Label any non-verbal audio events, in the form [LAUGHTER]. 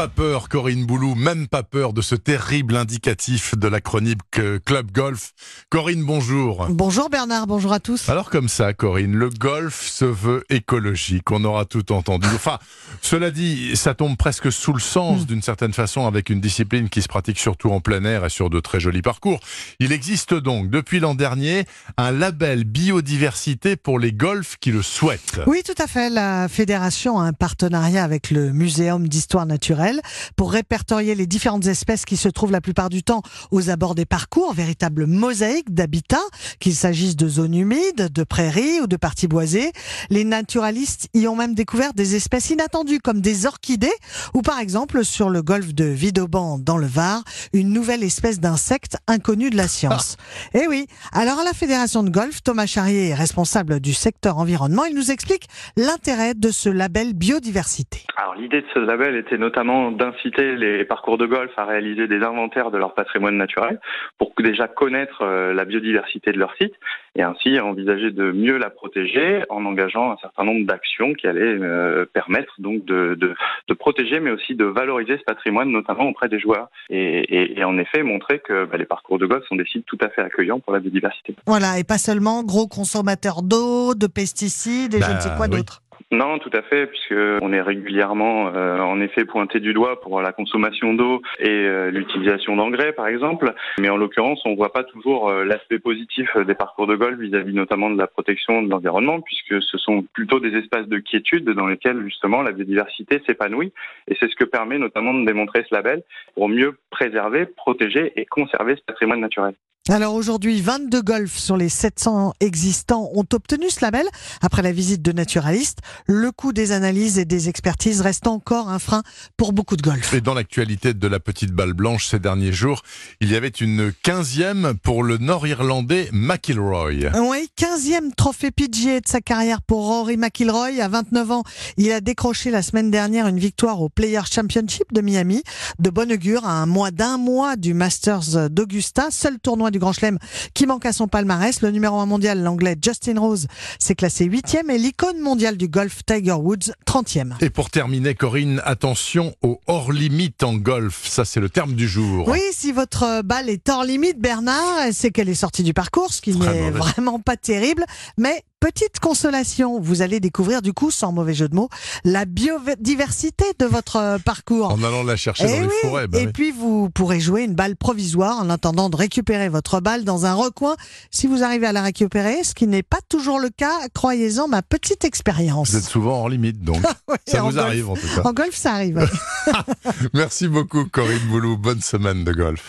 pas peur, Corinne Boulou, même pas peur de ce terrible indicatif de la chronique euh, Club Golf. Corinne, bonjour. Bonjour Bernard, bonjour à tous. Alors comme ça, Corinne, le golf se veut écologique, on aura tout entendu. [LAUGHS] Enfin, cela dit, ça tombe presque sous le sens d'une certaine façon avec une discipline qui se pratique surtout en plein air et sur de très jolis parcours. Il existe donc depuis l'an dernier un label biodiversité pour les golfs qui le souhaitent. Oui, tout à fait. La fédération a un partenariat avec le Muséum d'histoire naturelle pour répertorier les différentes espèces qui se trouvent la plupart du temps aux abords des parcours, véritable mosaïque d'habitats, qu'il s'agisse de zones humides, de prairies ou de parties boisées. Les naturalistes y ont même découvert des espèces inattendues comme des orchidées ou par exemple sur le golfe de Vidauban dans le Var, une nouvelle espèce d'insecte inconnue de la science. [LAUGHS] Eh oui. Alors à la fédération de golf, Thomas Charrier est responsable du secteur environnement. Il nous explique l'intérêt de ce label biodiversité. Alors l'idée de ce label était notamment d'inciter les parcours de golf à réaliser des inventaires de leur patrimoine naturel pour déjà connaître euh, la biodiversité de leur site et ainsi envisager de mieux la protéger en engageant un certain nombre d'actions qui allaient euh, permettre donc de, de, de, protéger mais aussi de valoriser ce patrimoine notamment auprès des joueurs et, et, et en effet montrer que bah, les parcours de golf sont des sites tout à fait accueillants pour la biodiversité. Voilà et pas seulement gros consommateurs d'eau, de pesticides et Bah, je ne sais quoi oui. d'autre. Non, tout à fait, puisque on est régulièrement, euh, en effet, pointé du doigt pour la consommation d'eau et euh, l'utilisation d'engrais, par exemple. Mais en l'occurrence, on voit pas toujours euh, l'aspect positif des parcours de golf vis-à-vis notamment de la protection de l'environnement, puisque ce sont plutôt des espaces de quiétude dans lesquels justement la biodiversité s'épanouit. Et c'est ce que permet notamment de démontrer ce label pour mieux préserver, protéger et conserver ce patrimoine naturel. Alors aujourd'hui, 22 golfs sur les 700 existants ont obtenu ce label après la visite de naturalistes. Le coût des analyses et des expertises reste encore un frein pour beaucoup de golfs. Et dans l'actualité de la petite balle blanche ces derniers jours, il y avait une quinzième pour le Nord-Irlandais McIlroy. Oui, 15e trophée PGA de sa carrière pour Rory McIlroy. À 29 ans, il a décroché la semaine dernière une victoire au Players Championship de Miami. De bonne augure à un mois d'un mois du Masters d'Augusta, seul tournoi du Grand Chelem qui manque à son palmarès. Le numéro 1 mondial, l'anglais Justin Rose, s'est classé 8e et l'icône mondiale du golf Tiger Woods, 30e. Et pour terminer, Corinne, attention au hors limite en golf. Ça, c'est le terme du jour. Oui, si votre balle est hors limite, Bernard, c'est qu'elle est sortie du parcours, ce qui n'est vraiment pas terrible. Mais petite consolation, vous allez découvrir du coup, sans mauvais jeu de mots, la biodiversité de votre parcours. En allant la chercher Eh dans les oui, forêts. bah et oui. puis vous pourrez jouer une balle provisoire en attendant de récupérer votre balle dans un recoin si vous arrivez à la récupérer, ce qui n'est pas toujours le cas, croyez-en ma petite expérience. Êtes souvent hors limite, donc. [LAUGHS] Oui, Ça vous golf. arrive, en tout cas. En golf, ça arrive. [LAUGHS] [LAUGHS] Merci beaucoup, Corinne Boulou. Bonne semaine de golf.